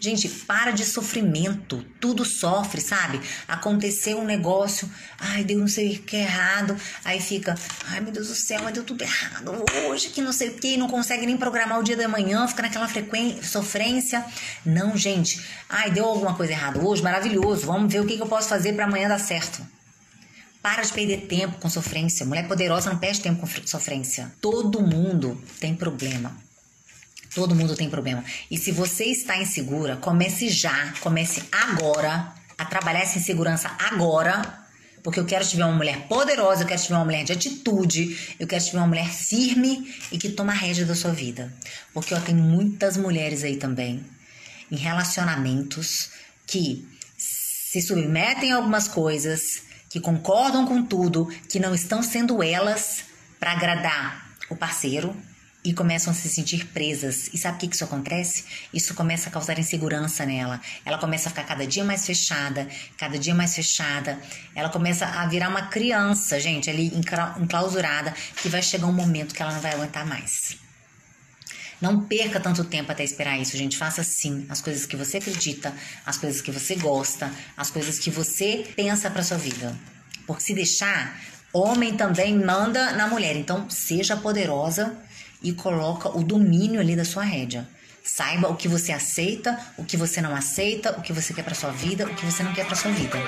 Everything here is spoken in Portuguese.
Gente, para de sofrimento. Tudo sofre, sabe? Aconteceu um negócio, ai, deu não sei o que errado. Aí fica, ai meu Deus do céu, mas deu tudo errado hoje, que não sei o que, não consegue nem programar o dia da manhã, fica naquela sofrência. Não, gente, ai, deu alguma coisa errada hoje, maravilhoso. Vamos ver o que, que eu posso fazer para amanhã dar certo. Para de perder tempo com sofrência. Mulher poderosa não perde tempo com sofrência. Todo mundo tem problema. Todo mundo tem problema. E se você está insegura, comece já, comece agora a trabalhar essa insegurança agora. Porque eu quero te ver uma mulher poderosa, eu quero te ver uma mulher de atitude, eu quero te ver uma mulher firme e que toma a rédea da sua vida. Porque ó, tem muitas mulheres aí também, em relacionamentos, que se submetem a algumas coisas, que concordam com tudo, que não estão sendo elas para agradar o parceiro, e começam a se sentir presas. E sabe o que, que isso acontece? Isso começa a causar insegurança nela. Ela começa a ficar cada dia mais fechada, cada dia mais fechada. Ela começa a virar uma criança, gente, ali enclausurada, que vai chegar um momento que ela não vai aguentar mais. Não perca tanto tempo até esperar isso, gente. Faça sim as coisas que você acredita, as coisas que você gosta, as coisas que você pensa para sua vida. Porque se deixar, homem também manda na mulher. Então, seja poderosa e coloca o domínio ali da sua rédea. Saiba o que você aceita, o que você não aceita, o que você quer para sua vida, o que você não quer para sua vida.